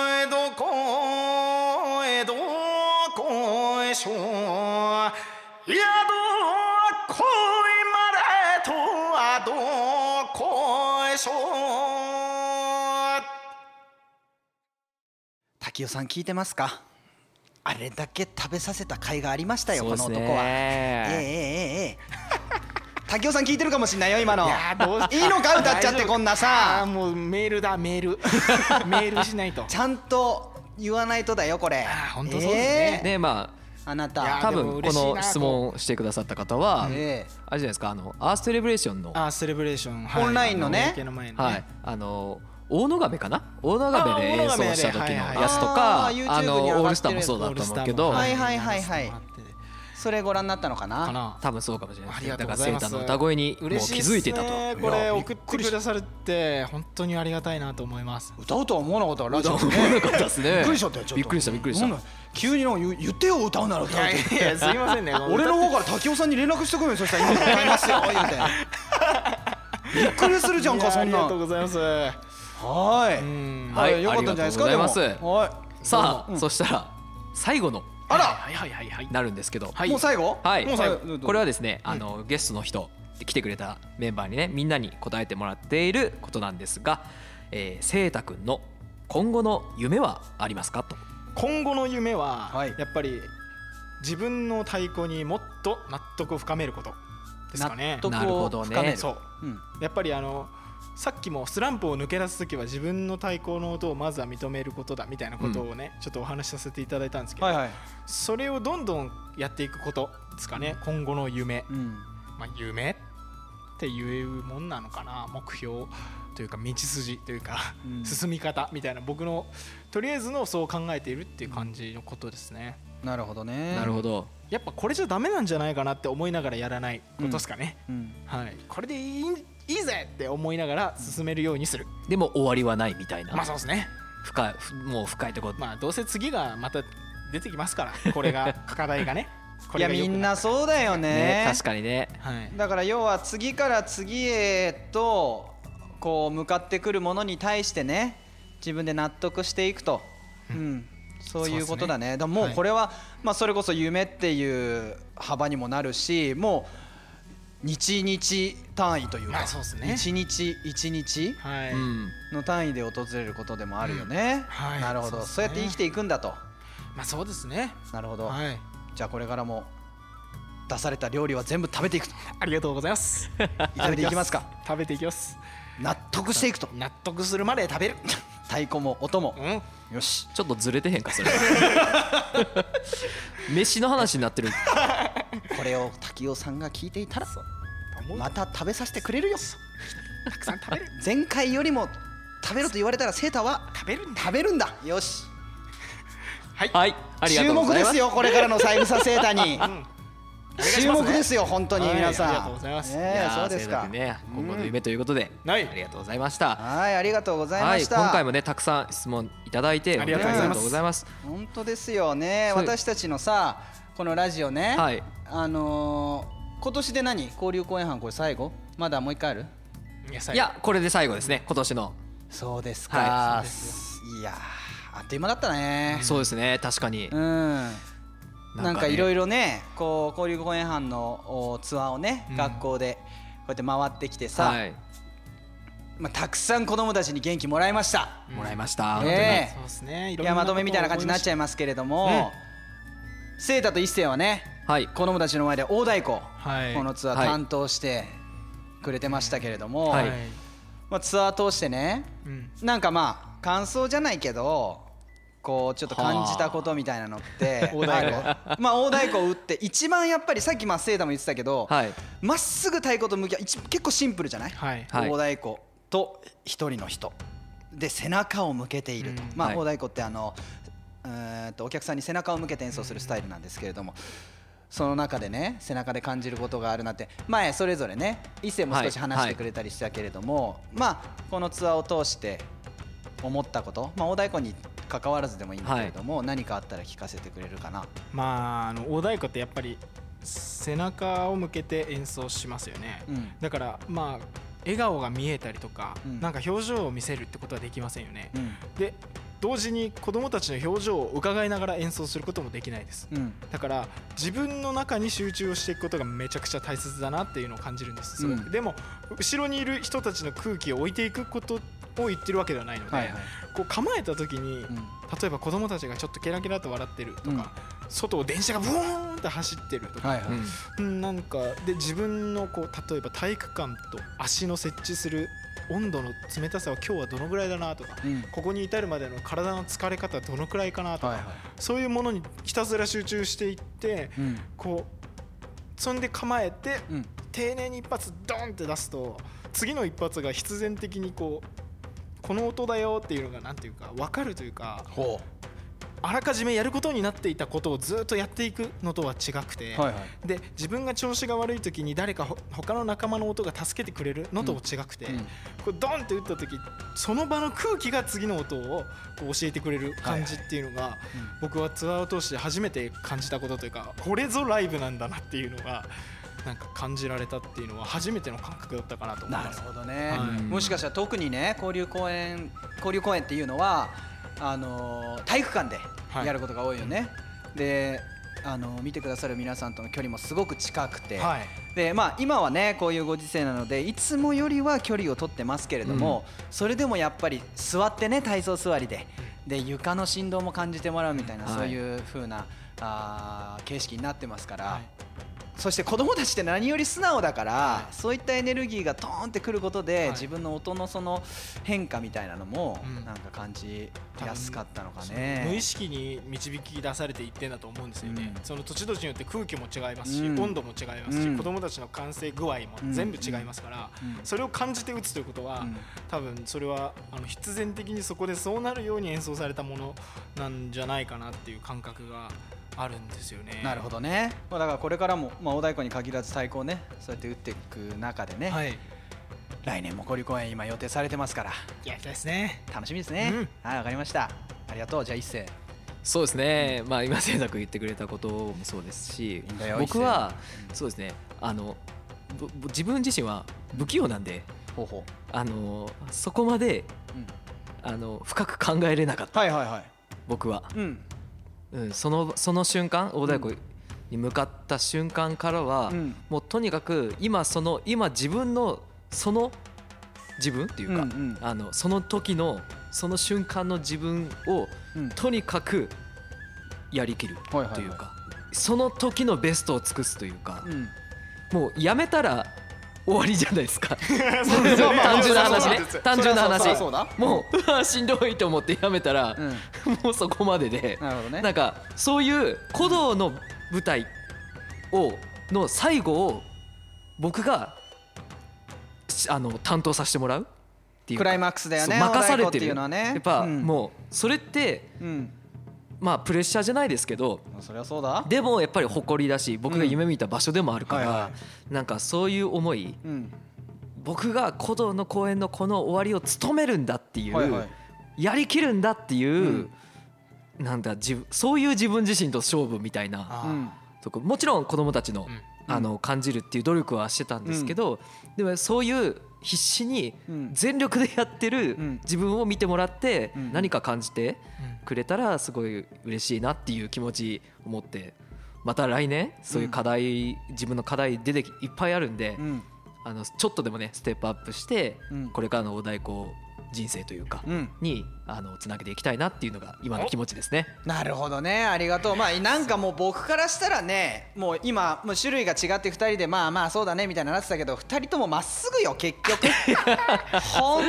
へどこへどこへしょいやどこへまでとはどこへしょ滝尾さん聞いてますか？あれだけ食べさせた甲斐がありましたよこの男は。ええええええ。滝尾さん聞いてるかもしんないよ今の。いいいのか？歌っちゃってこんなあーさもうメールだメール。メールしないと。ちゃんと言わないとだよこれ。あー本当そうですね。ええ。ねまあないやたあ多分この質問をしてくださった方は、えあれじゃないですかあのアーステレブレーションのあーセレブレーション、オンラインのね。はい。あの大野亀かな？大野亀で演奏した時のやつとあかあのオールスターもそうだと思うけど、はいはいはいはい。それご覧になったのかな？多分そうかもしれないだからセーターの歌声にもう気づいていたとこれ送ってくださるって本当にありがたいなと思います。歌うとは思わなかった。ラジオ。思わなかったですね。びっくりしちゃったよびっくりしたびっくりした。急に言ってよ歌うなら歌うって。いやすいませんね。俺の方から滝尾さんに連絡してこいよそしたら。今歌いますよ言うて。びっくりするじゃんかそんな。ありがとうございますはい。うん。はいよかったんじゃないですかでもありがとうございます。はい。さあ、うん。そしたら最後のあら。はいはいはいはいなるんですけど、はい。もう最後？はい。もう最後。どうぞ。これはですねあの、ゲストの人来てくれたメンバーにねみんなに答えてもらっていることなんですが、えー、せいたくんの今後の夢はありますかと。今後の夢は、はい。やっぱり自分の太鼓にもっと納得を深めることですかね。納得をなるほどね。深めるそう。うん。やっぱりあのさっきもスランプを抜け出す時は自分の太鼓の音をまずは認めることだみたいなことをね、ちょっとお話しさせていただいたんですけど、はいはい。それをどんどんやっていくことですかね今後の夢、うんまあ、夢っていうもんなのかな目標というか道筋というか、うん。進み方みたいな僕のとりあえずのそう考えているっていう感じのことですね。なるほどね。なるほど。やっぱこれじゃダメなんじゃないかなって思いながらやらないことですかね、うん。はい、これでいいいいぜって思いながら進めるようにする、でも終わりはないみたいな、まあそうですね。深いふもう深いとこ。ろ、まあどうせ次がまた出てきますから これが課題がね。こいやみんなそうだよね。ね確かにね。はい。だから要は次から次へとこう向かってくるものに対してね自分で納得していくと、うん、そういうことだね。だからもうこれは、まあ、それこそ夢っていう幅にもなるしもう日日単位というか、まあそうっすね。一日一日の単位で訪れることでもあるよね、はい。なるほど。ね。そうやって生きていくんだと。まあそうですね。なるほど、はい。じゃあこれからも出された料理は全部食べていくと。ありがとうございます。食べていきますか。食べていきます。納得していくと。納得するまで食べる。太鼓も音も。うん。よし。ちょっとずれてへんかそれ。飯の話になってるこれを滝尾さんが聞いていたらまた食べさせてくれるよ。たくさん食べる。前回よりも食べろと言われたらセーターは食べるんだ。食べるんだ。よし。はい。はい。ありがと注うございます。目ですよこれからの三枝セーターに。うん。注目ですよ本当にはい。皆さん、ありがとうございます。ねそうですか。ね今後の夢ということで、はいありがとうございました。はい。ありがとうございはいました、今回もねたくさん質問いただいてありがとうございます。本当にありがとうございます。本当ですよね。私たちのさこのラジオね、はいあのー今年で何？交流公演班これ最後？まだもう一回ある？いやこれで最後ですね今年の。そうですか、はい。い、やーあっという間だったね。そうですね確かに。うん。なんかいろいいろねこう交流公演班のおツアーをね、うん。学校でこうやって回ってきてさ、はい。まあ、たくさん子供たちに元気もらいました。もらいました、ねえ。そうですね。いまとめみたいな感じになっちゃいいますけれども、セータと一星はねはい子供たちの前で大太鼓、はい。このツアはいー担当してくれてましたけれども、はい。まあ、ツアー通してねうん。なんかまあ感想じゃないけどこうちょっと感じたことみたいなのって 大太鼓。まあ大太鼓を打って一番やっぱりさっきまあセータも言ってたけどはい。まっすぐ太鼓と向き合う一結構シンプルじゃない、はい。はい。大太鼓と一人の人。で背中を向けていると、うん。まあ、はい。大太鼓ってあのうーんとお客さんに背中を向けて演奏するスタイルなんですけれどもその中でね背中で感じることがあるなって。前それぞれね一世も少し話してくれたりしたけれども、まあこのツアーを通して思ったこと、まあ、大太鼓に関わらずでもいいんだけれども、何かあったら聞かせてくれるかな。まああの大太鼓ってやっぱり背中を向けて演奏しますよね、うん。だからまあ笑顔が見えたりとか、うん。なんか表情を見せるってことはできませんよね、うん。で同時に子供たちの表情を伺いながら演奏することもできないです。うん。だから自分の中に集中をしていくことがめちゃくちゃ大切だなっていうのを感じるんですすごく。うん。でも後ろにいる人たちの空気を置いていくことを言ってるわけではないので、はいはい。こう構えた時に、うん。例えば子供たちがちょっとケラケラと笑ってるとか、外を電車がブーンって走ってるとか、はいはい。なんかで自分のこう例えば体育館と足の設置する温度の冷たさは今日はどのぐらいだなとかうん。ここに至るまでの体の疲れ方はどのくらいかなとか、はいはい。そういうものにひたすら集中していってうん。こうそんで構えてうん。丁寧に一発ドンって出すと次の一発が必然的にこうこの音だよっていうのがなんていうか分かるというかほあらかじめやることになっていたことをずっとやっていくのとは違くて、うはいはい。で自分が調子が悪い時に誰かほ他の仲間の音が助けてくれるのとも違くて、うん。これドンって打った時その場の空気が次の音をこう教えてくれる感じっていうのが、僕はツアーを通して初めて感じたことというかこれぞライブなんだなっていうのがなんか感じられたっていうのは初めての感覚だったかなと思いなるます。ほどね、はい。もしかしたら特にね交流公演交流公演っていうのはあのー体育館ではい。やることが多いよね、であのー見てくださる皆さんとの距離もすごく近くて、はい。でまあ今はねこういうご時世なのでいつもよりは距離を取ってますけれども、それでもやっぱり座ってね体操座りで。で床の振動も感じてもらうみたいな、はい。そういう風なあー形式になってますから、はいそして子供たちって何より素直だから、はい。そういったエネルギーがトーンってくることで、はい。自分の音のその変化みたいなのもうん。なんか感じやすかったのか無ね意。識に導き出されていってんだと思うんですよね、うん。その土地土地によって空気も違いますし、うん。温度も違いますし、うん。子供たちの完成具合も全部違いますから、うん。それを感じて打つということは、うん。多分それはあの必然的にそこでそうなるように演奏されたものなんじゃないかなっていう感覚があるんですよね。なるほどね、まあ、だからこれからも、まあ、大太鼓に限らず太鼓をねそうやって打っていく中でね、はい、来年も交流公演今予定されてますから。いですね。楽しみですね、うん。はいわかりました。ありがとう。じゃあ一斉。そうですね、まあ、今、清田君言ってくれたこともそうですし僕はそうですね。あの自分自身は不器用なんでほうほあのそこまでう、うん。あの深く考えれなかった。はいはいはい。僕は、うんうん、そのその瞬間大太鼓に向かった瞬間からは、うん。もうとにかく今その今自分のその自分っていうか、うんうん。あのその時のその瞬間の自分をうん。とにかくやりきるはいはいはい。というか、その時のベストを尽くすというか、うん。もうやめたら終わりじゃないですか。単純な話ね。単純な話。もう しんどいと思ってやめたら、うん。もうそこまでで。なるほどね。なんかそういう鼓動の舞台をの最後を僕がしあの担当させてもらうっていうか。クライマックスだよね。任されててるいうのはね。やっぱうん。もうそれってうんまあプレッシャーじゃないですけどそりゃそうだ。でもやっぱり誇りだし僕が夢見た場所でもあるかはいはらなんかそういう思いうん。僕が鼓動の公演のこの終わりを務めるんだっていはいはい。うやりきるんだっていうなんだ自分そういう自分自身と勝負みたいなとこもちろん子供たちのうん。あの感じるっていう努力はしてたんですけどでもそういう必死にうん。全力でやってるうん。自分を見てもらってうん。何か感じてくれたらすごい嬉しいなっていう気持ちを持ってまた来年そういう課題自分の課題出てきいっぱいあるんでうん。あのちょっとでもねステップアップしてうん。これからのお太鼓人生というかうん。にあのつなげていきたいなっていうのが今の気持ちですね。なるほどね。ありがとう。まあなんかもう僕からしたらねもう今もう種類が違って2人でまあまあそうだねみたいななってたけど2人ともまっすぐよ結局。本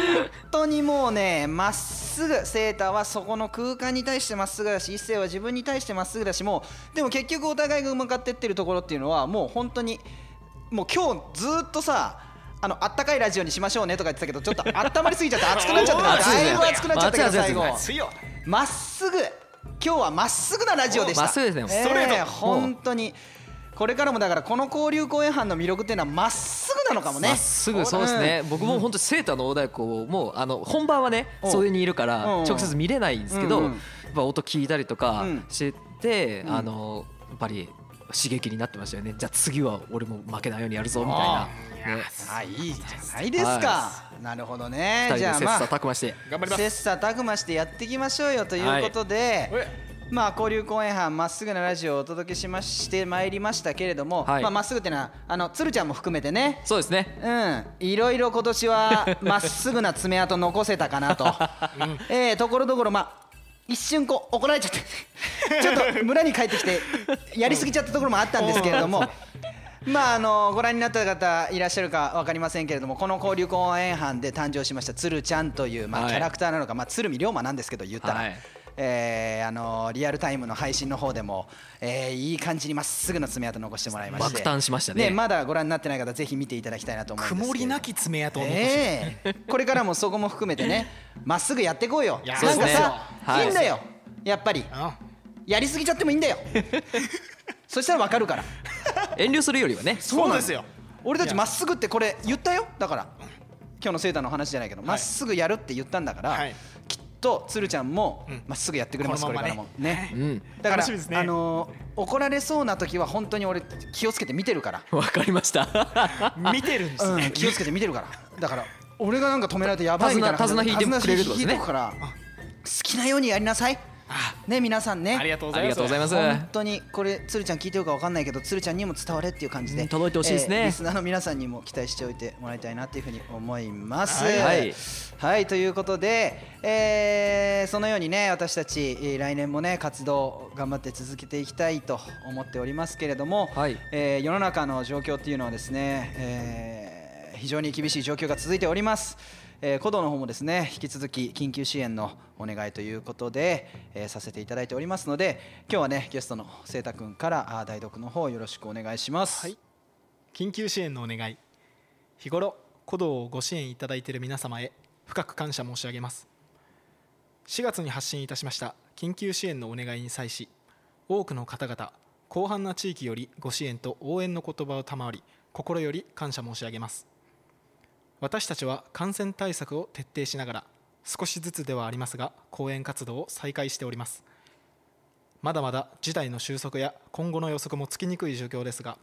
当にもうねまっすぐセーターはそこの空間に対してまっすぐだし一世は自分に対してまっすぐだしもうでも結局お互いが向かってってるところっていうのはもう本当にもう今日ずっとさあのあったかいラジオにしましょうねとか言ってたけどちょっと温まりすぎちゃって熱くなっちゃった熱いね。だいぶ熱くなっちゃったけど最後。熱いよ。まっすぐ。今日はまっすぐなラジオでした。まっすぐですね。えーストレート。本当に。これからもだからこの交流公演班の魅力っていうのはまっすぐなのかもね。まっすぐそうですね、僕も本当セーターの大太鼓をもうあの本番はねうん。袖にいるからうん。直接見れないんですけど、うんうん。やっぱ音聞いたりとかうん。して、うん。あのやっぱり刺激になってましたよね。じゃあ次は俺も負けないようにやるぞみたいな、ね、あいいじゃないですか、はなるほどね。じゃあまあ琢磨して。頑張ります。切磋琢磨してやっていきましょうよということで、まあ交流公演班まっすぐなラジオをお届けしましてまいりましたけれども、はい。まあまっすぐっていうのはあの鶴ちゃんも含めてね。そうですね。うん、いろいろ今年は まっすぐな爪痕残せたかなと、えーところどころまあ一瞬こう怒られちゃってちょっと村に帰ってきてやりすぎちゃったところもあったんですけれども。まああのご覧になった方いらっしゃるか分かりませんけれどもこの交流公演班で誕生しました鶴ちゃんという、まあ、はい。キャラクターなのか、まあ、鶴見龍馬なんですけど言ったら、はい。えーあのリアルタイムの配信の方でも、えーいい感じにまっすぐな爪痕残してもらいまして。爆誕しましたね。まだご覧になってない方ぜひ見ていただきたいなと思うんです曇りなき爪痕を残しええ。これからもそこも含めてね まっすぐやっていこうよなんかさ、はい。い、いんだよ。やっぱり。あ。やりすぎちゃってもいいんだよ そしたらわかるから。遠慮するよりはね。そうですよ。俺たちまっすぐってこれ言ったよ？だから。今日のセーターの話じゃないけどまっすぐやるって言ったんだから、はい。きっと鶴ちゃんもうん。まっすぐやってくれます、これからも。ね。うん。だからあのー怒られそうな時は本当に俺気をつけて見てるから。わかりました。見てるんですうん、ね気をつけて見てるから。だから俺がなんか止められてやばいみたいな手綱引いてくれるとですね。好きなようにやりなさいね皆さんね。ありがとうございます。本当にこれ鶴ちゃん聞いてるか分かんないけど鶴ちゃんにも伝われっていう感じで、うん届いてほしいですね。えーリスナーの皆さんにも期待しておいてもらいたいなっていうふうに思います。はいはい。はいということで、えーそのようにね私たちえー来年もね活動頑張って続けていきたいと思っておりますけれども、はい。えー世の中の状況っていうのはですね、えー非常に厳しい状況が続いております。えー、古道の方もですね引き続き緊急支援のお願いということで、えーさせていただいておりますので今日はねゲストの清太君からあ代読の方よろしくお願いします。はい。緊急支援のお願い。日頃鼓動をご支援いただいている皆様へ深く感謝申し上げます。4月に発信いたしました緊急支援のお願いに際し多くの方々広範な地域よりご支援と応援の言葉を賜り心より感謝申し上げます。私たちは感染対策を徹底しながら少しずつではありますが講演活動を再開しております。まだまだ事態の収束や今後の予測もつきにくい状況ですが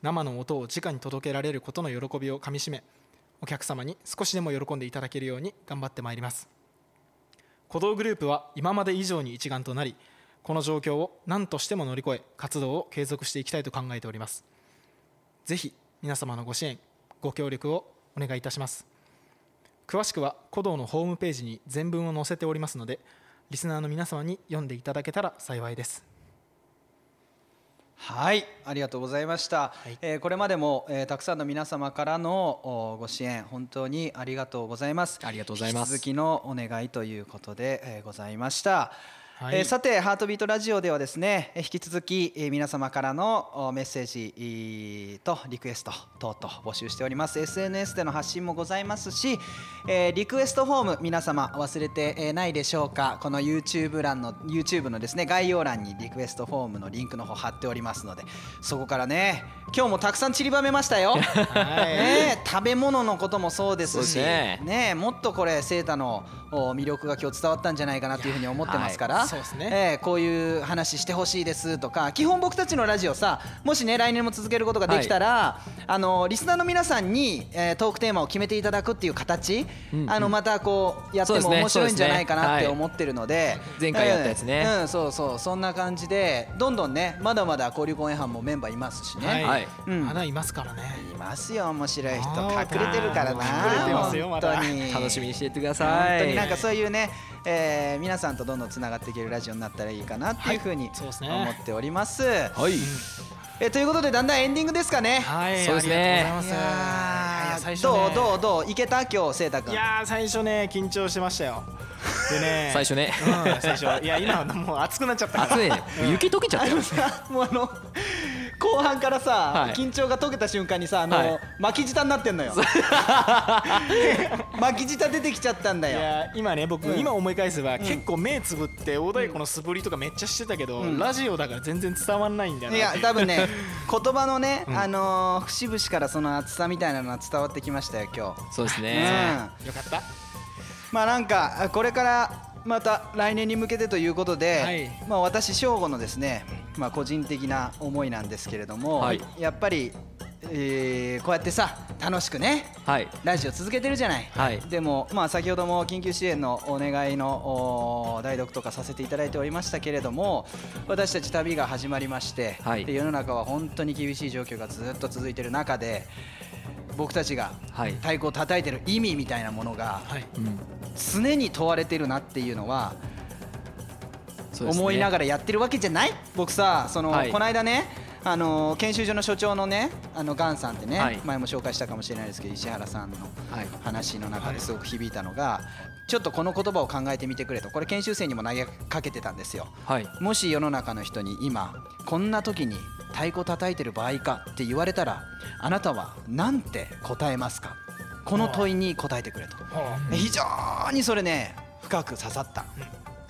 生の音を直に届けられることの喜びをかみしめお客様に少しでも喜んでいただけるように頑張ってまいります。鼓動グループは今まで以上に一丸となりこの状況を何としても乗り越え活動を継続していきたいと考えております。ぜひ皆様のご支援ご協力をお願いいたします。詳しくは古道のホームページに全文を載せておりますのでリスナーの皆様に読んでいただけたら幸いです。はいありがとうございました、い。えーこれまでも、えーたくさんの皆様からのおご支援本当にありがとうございます。ありがとうございます。引き続きのお願いということで、えーございました、はい。えーさてハートビートラジオではですねえー引き続き、えー皆様からのおメッセージえーとリクエスト等々募集しております。SNS での発信もございますし、えーリクエストフォーム皆様忘れてえーないでしょうか。この YouTube 欄の YouTube のですね概要欄にリクエストフォームのリンクの方貼っておりますのでそこからね今日もたくさん散りばめましたよ、ねえ食べ物のこともそうですしね。もっとこれセータのお魅力が今日伝わったんじゃないかなというふうに思ってますから、そうですね。ええこういう話してほしいですとか基本僕たちのラジオさもしね来年も続けることができたら、あのリスナーの皆さんに、えートークテーマを決めていただくっていう形、うんうん。あのまたこうやっても面白いんじゃないかなって思ってるので、前回やったやつね。うんうんそうそう。そんな感じでどんどんねまだまだ交流公演班もメンバーいますしね、はい、はい。うん。まだいますからね。いますよ面白い人隠れてるからな。隠れてますよまだ。本当に。楽しみにしててください。本当になんかそういうね、えー皆さんとどんどんつながっていけるラジオになったらいいかなっていうふうに思っております。はい。えーということでだんだんエンディングですかね。はいそうですね。ありがとうございます。いやいや最初どねうどうどういけた？今日せいたくん。いやー最初ね緊張してましたよ。でね 最初ね。うん最初。いや今はもう熱くなっちゃったから。暑いね。雪溶けちゃったもうあの後半からさ、はい。緊張が解けた瞬間にさあの、はい。巻き舌になってんのよ。巻き舌出てきちゃったんだいよや今ね僕、うん。今思い返せば、結構目つぶって大太鼓の素振りとかめっちゃしてたけど、うん。ラジオだから全然伝わんないんだよ。いや多分ね 言葉のね、うん。あのー節々からその熱さみたいなのが伝わってきましたよ今日。そうですうん。ねよかった。まあなんかあこれからまた来年に向けてということで、はい。まあ私正吾のですね、まあ、個人的な思いなんですけれども、はい。やっぱり、えーこうやってさ楽しくねはい。ラジオ続けてるじゃない、はい。でも、まあ、先ほども緊急支援のお願いのお代読とかさせていただいておりましたけれども私たち旅が始まりまして、世の中は本当に厳しい状況がずっと続いている中で僕たちがはい。太鼓を叩いてる意味みたいなものが常に問われてるなっていうのは思いながらやってるわけじゃない？僕さその、はい。この間ねあの研修所の所長のねあのガンさんってね、はい。前も紹介したかもしれないですけど石原さんのはい。話の中ですごく響いたのが、ちょっとこの言葉を考えてみてくれと。これ研修生にも投げかけてたんですよ。はい。もし世の中の人に今こんな時に太鼓叩いてる場合かって言われたらあなたは何て答えますか？この問いに答えてくれと。は非常にそれね深く刺さった。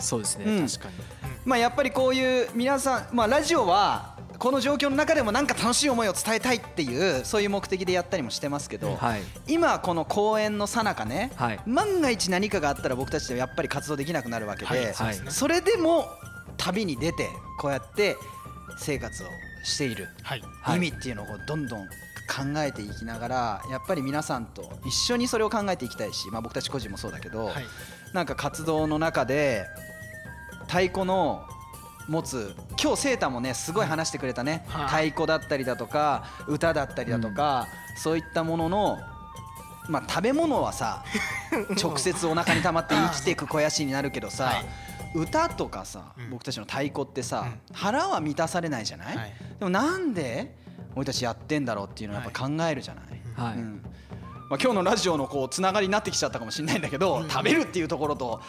そうですねうん。確かに。まあやっぱりこういう皆さんまあラジオはこの状況の中でもなんか楽しい思いを伝えたいっていうそういう目的でやったりもしてますけど、はい。今この公演のさなかね、はい。万が一何かがあったら僕たちでやっぱり活動できなくなるわけで、はい。そうですね。それでも旅に出てこうやって生活をしている。意味っていうのをこうどんどん考えていきながらやっぱり皆さんと一緒にそれを考えていきたいし、まあ、僕たち個人もそうだけど、はい。なんか活動の中で太鼓の持つ今日セータもねすごい話してくれたね、はい。太鼓だったりだとか歌だったりだとか、そういったもののまあ食べ物はさ 直接お腹に溜まって生きていく肥やしになるけどさ、はい。歌とかさ、うん。僕たちの太鼓ってさ、うん。腹は満たされないじゃない、はいでもなんで俺たちやってんだろうっていうのをやっぱ考えるじゃない、はい。うん。まあ、今日のラジオのこうつながりになってきちゃったかもしれないんだけど、食べるっていうところと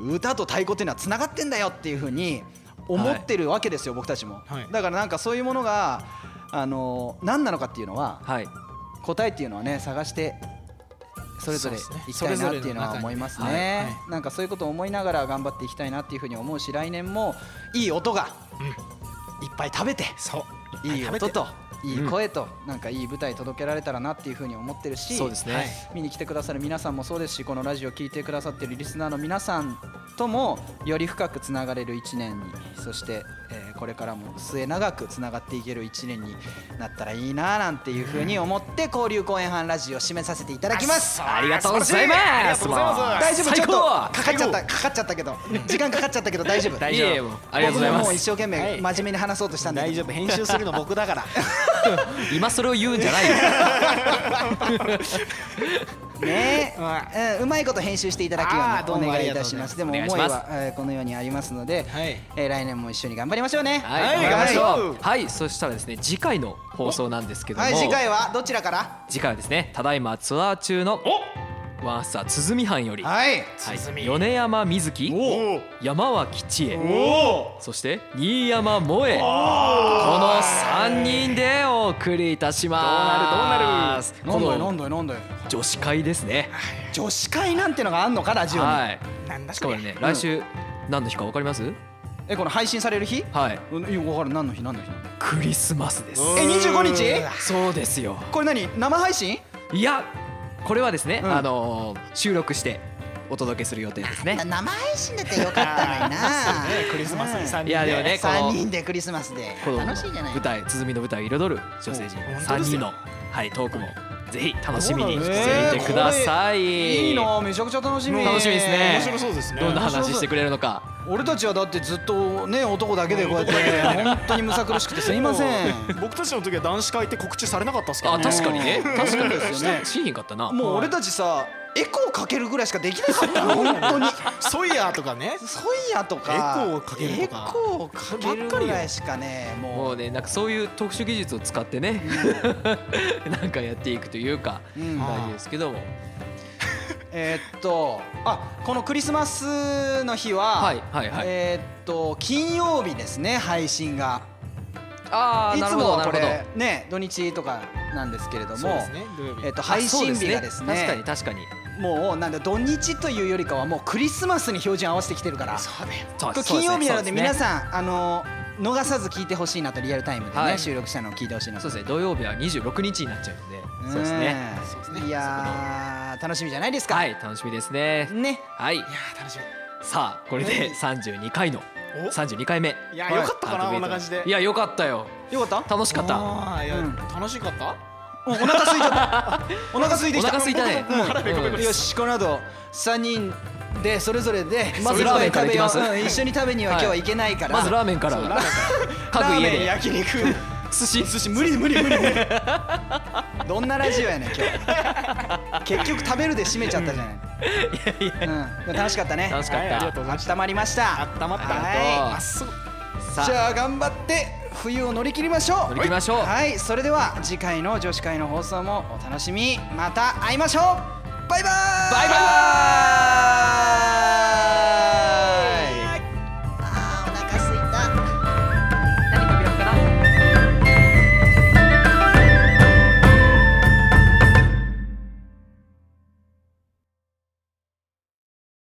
歌と太鼓っていうのはつながってんだよっていうふうに思ってるわけですよ、僕たちも、はい。だからなんかそういうものがあの何なのかっていうのははい。答えっていうのはね探してそれぞれいきたいなっていうのは思いますはい。ねはなんかそういうことを思いながら頑張っていきたいなっていうふうに思うし来年もいい音がうん。いっぱい食べてそういい音といいうん声となんかいい舞台届けられたらなっていうふうに思ってるしそうですね。はい。見に来てくださる皆さんもそうですしこのラジオを聞いてくださってるリスナーの皆さんともより深くつながれる1年にそして、えーーこれからも末永くつながっていける1年になったらいいななんていうふうに思って交流公演班ラジオを締めさせていただきます。ありがとうございます。ありがとうございます。大丈夫？ちょっとかかっちゃった。かかっちゃったけど時間かかっちゃったけど大丈夫。いえいえもうありがとうございます。僕ももう一生懸命はい。真面目に話そうとしたんだけど。大丈夫。編集するの僕だから。今それを言うんじゃないよ ね。うんうまいこと編集していただくようにお願いいたします。でも思いは、えーこのようにありますので、はい。えー来年も一緒に頑張りましょうね。はい、はい。頑張りましょはい。うはい。そしたらですね次回の放送なんですけども、はい、次回はどちらから？次回はですねただいまツアー中のワンスター鼓藩より、はい。はい。鼓。米山瑞希。お。山脇千恵お。そして新山萌えこの3人でお送りいたします。なんだよなこのんだよなんだよ。女子会ですね。女子会なんてのがあんのかラジオに。はい。なんだしかもね来週何の日か分かります？えこの配信される日？はい。うんいやわかる何の日？何の日？クリスマスです。え25日？そうですよ。これ何？生配信？いやこれはですね、うん。あのー収録してお届けする予定ですね。生配信だってよかったのにな。クリスマスに3人で。いやでもね三人でクリスマスで。楽しいじゃない？舞。台鼓の舞台を彩る女性陣。3お本当ですよ。人のはいトークもぜひ楽しみにしていてください、いいなめちゃくちゃ楽しみ。楽しみですね。面白そうですね。どんな話してくれるのか俺たちはだってずっとね男だけでこうやって本当にむさ苦しくてすいません。僕たちの時は男子会って告知されなかったっすからあね確かにね。うん。確かにですよね。しひんかったな。もう俺たちさエコーかけるぐらいしかできなかったの。本当に。ソイヤーとかね。ソイヤとか。エコーをかけるとか。エコーかけるぐらいしかねもう。もうねなんかそういう特殊技術を使ってね。なんかやっていくというかうん。大事ですけどもえーっとあこのクリスマスの日は、はいはいはい。えーっと金曜日ですね配信が。いつああなるほどもはこれね土日とかなんですけれどもねえーっと配信日がですね確かに確かにもうなんだ土日というよりかはもうクリスマスに標準合わせてきてるからそう金曜日なので皆んさんあの逃さず聞いてほしいなとリアルタイムでねはい。収録したのを聞いてほしいなと。そうですね。土曜日は26日になっちゃうんで。そうですね。そうですね。いやー楽しみじゃないですか。はい楽しみですね。ね。はい。いやー楽しさあこれで32回のみお32回目。いやよかったかなはい。こんな感じで。いやよかったよ。よかった？楽しかった。いやうん。楽しかった？おお腹空いた。お腹空いてきた。お腹空いたね。うん。よしこの後3人でそれぞれでまずラーメンからいきます？食べよう。うん一緒に食べには今日は行けないから。まずラーメンから。ラーメン焼肉。寿司寿司。無理無理無理 どんなラジオやねん今日。結局食べるで締めちゃったじゃない。いやいや。うん。でも楽しかったね。楽しかっはいありがとうたございます温まりました。温まった。はい。さじゃあ頑張って冬を乗り切りましょう。乗り切りましょう。はい。それでは次回の女子会の放送もお楽しみ。また会いましょうバイバイバイバイ